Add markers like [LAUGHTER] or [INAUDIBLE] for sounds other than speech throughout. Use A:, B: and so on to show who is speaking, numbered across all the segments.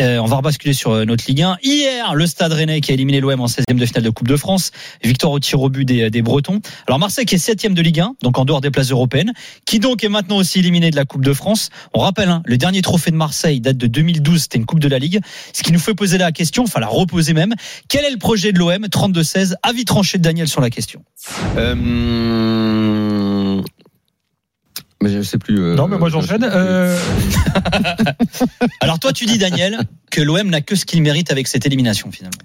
A: Euh, on va rebasculer sur euh, notre Ligue 1. Hier, le Stade Rennais qui a éliminé l'OM en 16e de finale de Coupe de France. Victoire au tir au but des, des Bretons. Alors Marseille qui est 7e de Ligue 1, donc en dehors des places européennes, qui donc est maintenant aussi éliminé de la Coupe de France. On rappelle, hein, le dernier trophée de Marseille date de 2012, c'était une Coupe de la Ligue. Ce qui nous fait poser la question, enfin la reposer même, quel est le projet de l'OM 32-16 Avis tranché de Daniel sur la question.
B: Euh... Mais je sais plus. euh,
C: Non, mais moi j'enchaîne. Euh, [LAUGHS]
A: Alors toi tu dis Daniel que l'OM n'a que ce qu'il mérite avec cette élimination finalement.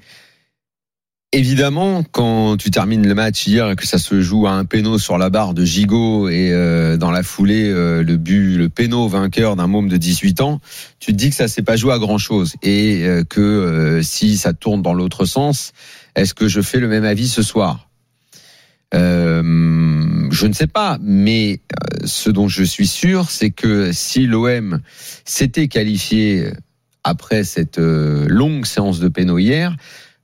B: Évidemment, quand tu termines le match hier et que ça se joue à un péno sur la barre de Gigot et euh, dans la foulée euh, le but, le péno vainqueur d'un môme de 18 ans, tu te dis que ça s'est pas joué à grand chose et euh, que euh, si ça tourne dans l'autre sens, est-ce que je fais le même avis ce soir? Euh, Je ne sais pas, mais euh, ce dont je suis sûr, c'est que si l'OM s'était qualifié après cette euh, longue séance de péno hier,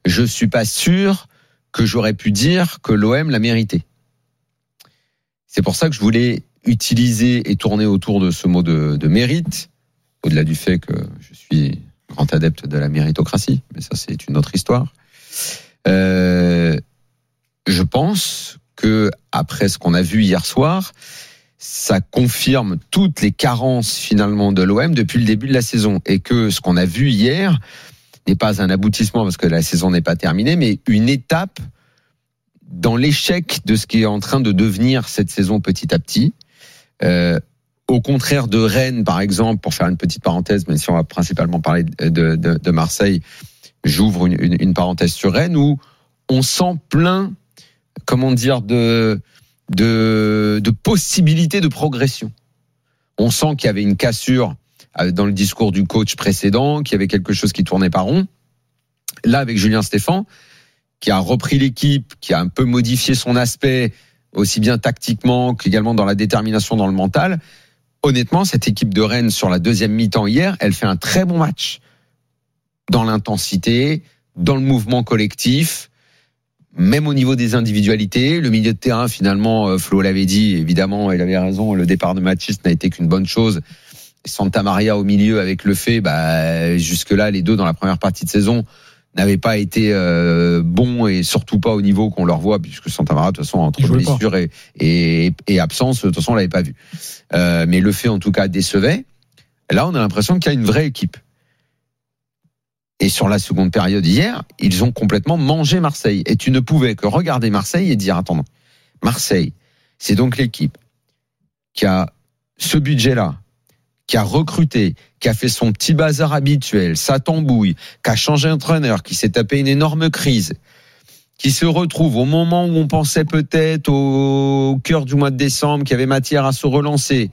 B: je suis pas sûr que j'aurais pu dire que l'OM l'a mérité. C'est pour ça que je voulais utiliser et tourner autour de ce mot de, mérite, au-delà du fait que je suis grand adepte de la méritocratie, mais ça c'est une autre histoire. Je pense que après ce qu'on a vu hier soir, ça confirme toutes les carences finalement de l'OM depuis le début de la saison et que ce qu'on a vu hier n'est pas un aboutissement parce que la saison n'est pas terminée, mais une étape dans l'échec de ce qui est en train de devenir cette saison petit à petit. Euh, au contraire de Rennes, par exemple, pour faire une petite parenthèse, même si on va principalement parler de, Marseille, j'ouvre une, une parenthèse sur Rennes où on sent plein, comment dire, de, de, de possibilités de progression. On sent qu'il y avait une cassure euh, dans le discours du coach précédent, qu'il y avait quelque chose qui tournait pas rond. Là, avec Julien Stéphan, qui a repris l'équipe, qui a un peu modifié son aspect, aussi bien tactiquement qu'également dans la détermination, dans le mental. Honnêtement, cette équipe de Rennes sur la deuxième mi-temps hier, elle fait un très bon match. Dans l'intensité, dans le mouvement collectif, même au niveau des individualités. Le milieu de terrain, finalement, euh, Flo l'avait dit, évidemment, il avait raison, le départ de Matisse n'a été qu'une bonne chose. Santa Maria au milieu avec le fait, bah, jusque-là, les deux dans la première partie de saison n'avaient pas été euh, bons et surtout pas au niveau qu'on leur voit, puisque Santa Maria, de toute façon, entre blessure et, et, et absence, de toute façon, on l'avait pas vu. Euh, mais le fait, en tout cas, décevait. Là, on a l'impression qu'il y a une vraie équipe. Et sur la seconde période hier, ils ont complètement mangé Marseille. Et tu ne pouvais que regarder Marseille et dire, attends, Marseille, c'est donc l'équipe qui a ce budget-là, qui a recruté, qui a fait son petit bazar habituel, sa tambouille, qui a changé d'entraîneur, qui s'est tapé une énorme crise, qui se retrouve au moment où on pensait peut-être au cœur du mois de décembre qu'il y avait matière à se relancer,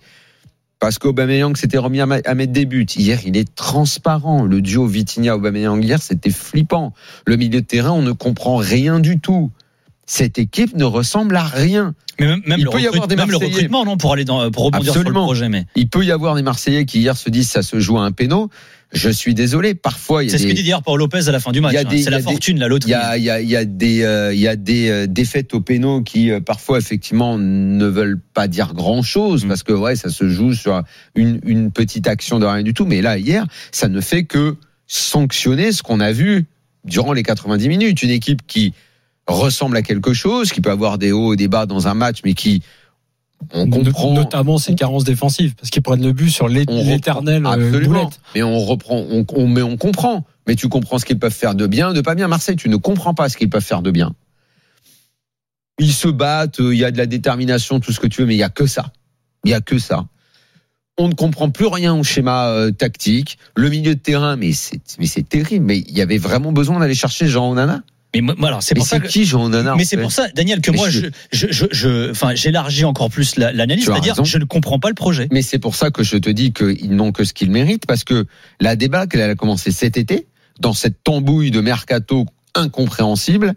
B: parce qu'Aubameyang s'était remis à, à mettre des buts. Hier, il est transparent. Le duo Vitinha-Aubameyang hier, c'était flippant. Le milieu de terrain, on ne comprend rien du tout. Cette équipe ne ressemble à rien.
A: Mais même, même
B: Il
A: le,
B: peut y avoir des
A: même le
B: Marseillais.
A: recrutement, non, pour aller dans, pour rebondir sur le projet, mais
B: Il peut y avoir des Marseillais qui hier se disent ça se joue à un péno. Je suis désolé. Parfois, il y a
A: c'est ce que dit d'ailleurs Paul Lopez à la fin du match. Hein. C'est la
B: des-
A: fortune, la
B: il
A: loterie.
B: y a, il y a, il y a des, euh, il y a des euh, défaites au péno qui euh, parfois effectivement ne veulent pas dire grand chose
A: Mm.
B: parce que ouais, ça se joue sur une, une petite action de rien du tout. Mais là, hier, ça ne fait que sanctionner ce qu'on a vu durant les 90 minutes. Une équipe qui ressemble à quelque chose, qui peut avoir des hauts et des bas dans un match, mais qui on comprend.
C: Notamment ses carences défensives, parce qu'ils prennent le but sur l'é-
B: on reprend-
C: l'éternelle euh,
B: Absolument. Mais on reprend, on, on- mais on comprend. Mais tu comprends ce qu'ils peuvent faire de bien, de pas bien. Marseille, tu ne comprends pas ce qu'ils peuvent faire de bien. Ils se battent, il y a de la détermination, tout ce que tu veux, mais il y a que ça. Il y a que ça. On ne comprend plus rien au schéma euh, tactique. Le milieu de terrain, mais c'est, mais c'est terrible. Mais il y avait vraiment besoin d'aller chercher Jean Onana.
A: Mais moi, alors c'est pour ça que.
B: qui Jean Nana
A: Mais c'est pour ça, Daniel, que
B: Mais
A: moi,
B: je-
A: je, je, je, enfin, j'élargis encore plus la- l'analyse, c'est-à-dire, je ne comprends pas le projet.
B: Mais c'est pour ça que je te dis qu'ils n'ont que ce qu'ils méritent, parce que la débâcle, elle a commencé cet été, dans cette tambouille de mercato incompréhensible,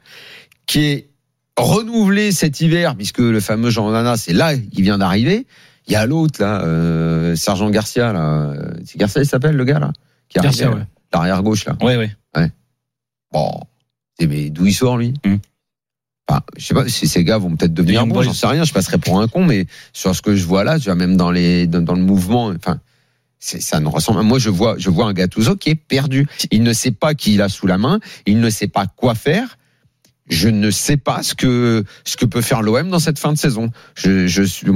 B: qui est renouvelée cet hiver, puisque le fameux Jean Nana, c'est là, il vient d'arriver. Il y a l'autre, là, euh, Sergent Garcia, là. C'est Garcia, il s'appelle, le gars, là? Qui là.
C: ouais.
B: L'arrière gauche, là.
A: Ouais, ouais.
B: Bon. Mais d'où il sort, lui? Enfin, je sais pas si ces gars vont peut-être devenir bons, j'en sais rien, je passerai pour un con, mais sur ce que je vois là, tu vois, même dans les, dans, dans le mouvement, enfin, ça ne ressemble. Moi, je vois, je vois un Gattuso qui est perdu. Il ne sait pas qui il a sous la main. Il ne sait pas quoi faire. Je ne sais pas ce que, ce que peut faire l'OM dans cette fin de saison. Je, je suis,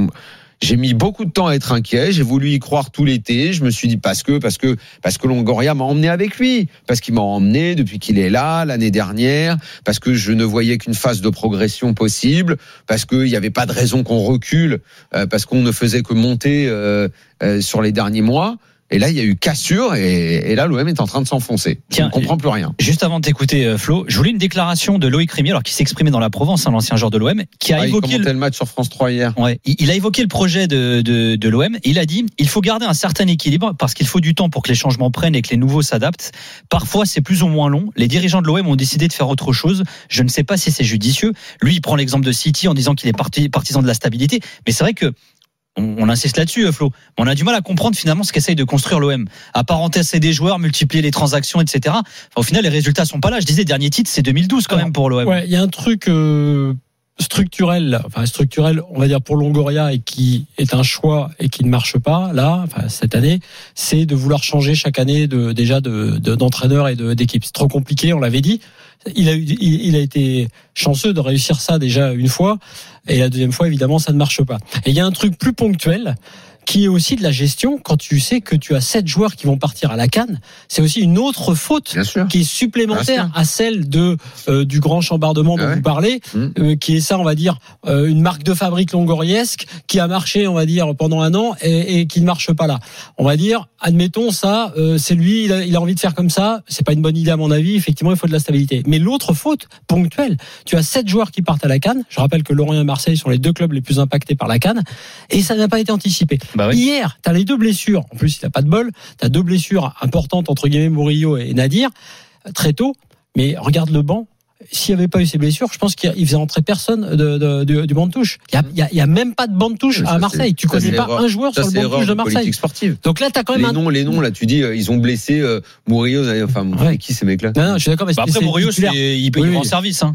B: j'ai mis beaucoup de temps à être inquiet. J'ai voulu y croire tout l'été. Je me suis dit parce que, parce que, parce que Longoria m'a emmené avec lui. Parce qu'il m'a emmené depuis qu'il est là l'année dernière. Parce que je ne voyais qu'une phase de progression possible. Parce qu'il n'y avait pas de raison qu'on recule. euh, parce qu'on ne faisait que monter euh, euh, sur les derniers mois. Et là, il y a eu cassure. Et, et là, l'OM est en train de s'enfoncer. Je ne comprends plus rien.
A: Juste avant de t'écouter, euh, Flo, je voulais une déclaration de Loïc Rémy, alors qui s'exprimait dans la Provence, hein, l'ancien joueur de l'OM, qui a
B: Ah, il
A: évoqué le,
B: commentait le match sur France 3 hier.
A: Ouais, il il a évoqué le projet de, de, de l'OM. Il a dit il faut garder un certain équilibre parce qu'il faut du temps pour que les changements prennent et que les nouveaux s'adaptent. Parfois, c'est plus ou moins long. Les dirigeants de l'OM ont décidé de faire autre chose. Je ne sais pas si c'est judicieux. Lui, il prend l'exemple de City en disant qu'il est parti, partisan de la stabilité. Mais c'est vrai que on, on insiste là-dessus, euh, Flo. On a du mal à comprendre finalement ce qu'essaye de construire l'OM. Apparenter des joueurs, multiplier les transactions, etc. Enfin, au final, les résultats sont pas là. Je disais, dernier titre, c'est 2012 quand
C: Alors,
A: même pour l'OM.
C: Ouais, il y a un truc euh, structurel, enfin structurel, on va dire pour Longoria et qui est un choix et qui ne marche pas là, enfin cette année, c'est de vouloir changer chaque année de déjà de de- d'entraîneur et d'équipe. C'est trop compliqué, on l'avait dit. Il a eu, il a été chanceux de réussir ça déjà une fois et la deuxième fois évidemment ça ne marche pas. Et il y a un truc plus ponctuel qui est aussi de la gestion quand tu sais que tu as sept joueurs qui vont partir à la canne, c'est aussi une autre faute qui est supplémentaire à celle de euh, du grand chambardement dont
B: ouais.
C: vous parlez,
B: Mmh.
C: euh, qui est ça, on va dire, euh, une marque de fabrique longoriesque qui a marché, on va dire, pendant un an et, et qui ne marche pas là. On va dire, admettons ça, c'est lui, il a, il a envie de faire comme ça, c'est pas une bonne idée à mon avis. Effectivement, il faut de la stabilité. Mais l'autre faute ponctuelle, tu as sept joueurs qui partent à la canne. Je rappelle que Lorient et Marseille sont les deux clubs les plus impactés par la canne et ça n'a pas été anticipé.
A: Bah oui.
C: Hier, tu as les deux blessures. En plus, il n'a pas de bol. Tu as deux blessures importantes entre guillemets Murillo et Nadir euh, très tôt. Mais regarde le banc. S'il n'y avait pas eu ces blessures, je pense qu'il faisait entrer personne de, de- du- du banc de touche. Il n'y a, il y a même pas de banc de touche à Marseille. Tu connais pas
B: erreur.
C: un joueur
B: Ça,
C: sur le banc de touche de Marseille.
B: sportive.
C: Donc là, tu as quand même
B: Les
C: un.
B: noms, les noms, là, tu dis, euh, ils ont blessé euh, Murillo, enfin,
C: Ouais.
B: qui ces mecs-là?
C: Non, non, je suis d'accord, mais
A: Bah après, Murillo, il
C: Oui,
A: il rend
C: oui.
A: service. Hein.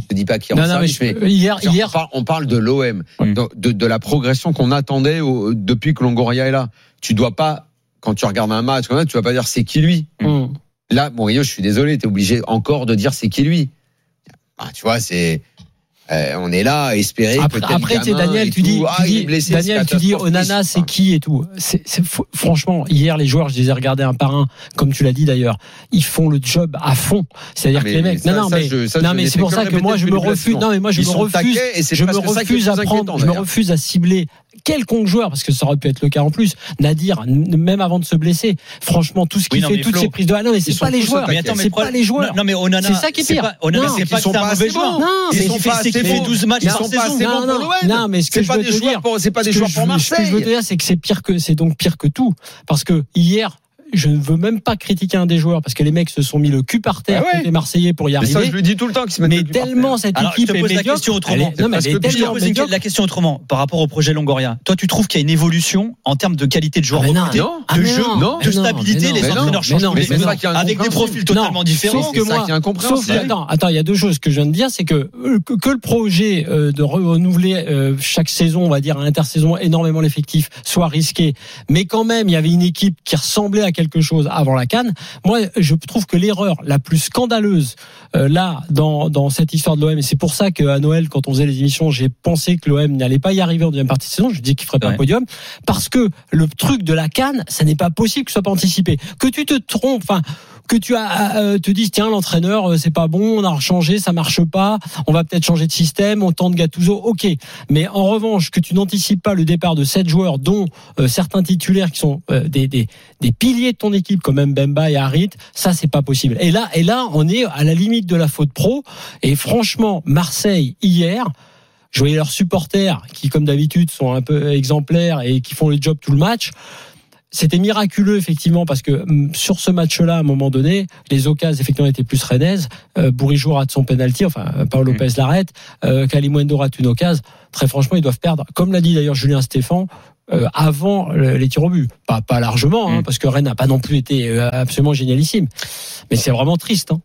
B: Je te dis pas qui est en
C: Non, non, mais je- hier,
B: on,
C: hier,
B: parle, on parle de l'OM,
A: Oui.
B: de, de- de la progression qu'on attendait au- depuis que Longoria est là. Tu dois pas, quand tu regardes un match, comme ça, tu vas pas dire c'est qui lui.
C: Hum.
B: Là, Murillo, je suis désolé, tu es obligé encore de dire c'est qui lui. Bah, tu vois, c'est. Euh, on est là à espérer
C: Après, après tu
B: gamin
C: Daniel, tu dis, tu
B: ah, il
C: dis- Daniel, tu dis. Onana, c'est qui et tout. Fr- franchement, hier, les joueurs, je les ai regardés un par un, comme tu l'as dit d'ailleurs, ils font le job à fond. C'est-à-dire
B: Ah,
C: que les mecs,
B: ça-
C: non, non,
B: ça,
C: mais,
B: ça,
C: non, mais c'est pour ça que moi, je me refuse, non, mais moi, je me refuse, je me refuse à prendre, je me refuse à cibler quelconque joueur, parce que ça aurait pu être le cas en plus. Nadir, même avant de se blesser, franchement, tout ce qu'il fait, toutes
A: Flo,
C: ces prises de, ah non, mais c'est
B: ils
C: pas les joueurs.
A: Mais attends, mais
C: C'est pas les joueurs.
A: Non, mais Onana,
C: C'est ça qui est pire.
A: pas- Onana, c'est
B: ils
A: pas c'est un
B: pas
A: mauvais joueur.
C: Non,
A: qu'il
B: sont pas
A: c'est qu'il
B: assez
A: fait
B: bons.
A: 12 matchs
B: Ils sont pas assez
A: saison.
B: bons pour l'OM.
C: Non, mais ce que je
B: pas
C: veux
B: des
C: te
B: joueurs
C: dire,
B: pour- c'est pas des joueurs
C: je
B: pour
C: veux- Ce que je veux
B: Marseille.
C: dire, c'est que c'est pire que c'est donc pire que tout, parce que hier. Je ne veux même pas critiquer un des joueurs parce que les mecs se sont mis le cul par terre
B: Ah ouais.
C: les Marseillais pour y
B: Mais ça,
C: arriver.
B: je le dis tout le temps qu'ils se mettent
C: Mais
B: le cul par
C: tellement
B: terre.
C: cette
A: Alors, je
C: équipe
A: te
C: est
A: pose la question autrement.
C: Est- Non, mais
B: que
A: Je pose
C: médiocre.
A: la question autrement par rapport au projet Longoria. Toi, tu trouves qu'il y a une évolution en termes de qualité de joueur
C: Ah, non,
A: recruté,
B: non.
C: Ah,
A: de
C: mais
A: jeu,
C: non,
B: non,
A: de stabilité Les entraîneurs
C: non,
A: changent
C: mais
A: tous les
B: c'est
A: deux
B: ça qui est
A: avec des
B: incompréhensible.
A: profils totalement différents.
C: sauf
B: C'est
C: que
B: ça
C: moi-
B: qui est incompréhensible.
C: Sauf que, attends, attends, il y a deux choses que je viens de dire, c'est que, euh, que que le projet euh, de renouveler euh, chaque saison, on va dire à l'intersaison, énormément l'effectif, soit risqué, mais quand même, il y avait une équipe qui ressemblait à quelque chose avant la Cannes. Moi, je trouve que l'erreur la plus scandaleuse euh, là dans dans cette histoire de l'OM, et c'est pour ça qu'à Noël, quand on faisait les émissions, j'ai pensé que l'OM n'allait pas y arriver en deuxième partie de saison. Je dis qu'il ferait pas
A: Ouais.
C: un podium parce que le truc de la Cannes, ça n'est pas possible que ce soit pas anticipé. Que tu te trompes, enfin que tu as euh, te dises tiens l'entraîneur euh, c'est pas bon on a changé ça marche pas on va peut-être changer de système on tente Gattuso ok mais en revanche que tu n'anticipes pas le départ de sept joueurs dont euh, certains titulaires qui sont euh, des, des des piliers ton équipe comme Mbemba et Harit, ça c'est pas possible. Et là, et là, on est à la limite de la faute pro. Et franchement, Marseille hier. Je voyais leurs supporters qui, comme d'habitude, sont un peu exemplaires et qui font le job tout le match. C'était miraculeux effectivement parce que hum, sur ce match-là, à un moment donné, les occasions effectivement étaient plus rennaises. Euh, Bourigeau rate son penalty, enfin Paolo Lopez l'arrête, euh, Kalimundo rate une occasion. Très franchement, ils doivent perdre, comme l'a dit d'ailleurs Julien Stéphan, euh, avant le- les tirs au but. Pas, pas largement, hein,
B: Mm.
C: parce que Rennes n'a pas non plus été euh, absolument génialissime. Mais c'est vraiment triste. Hein.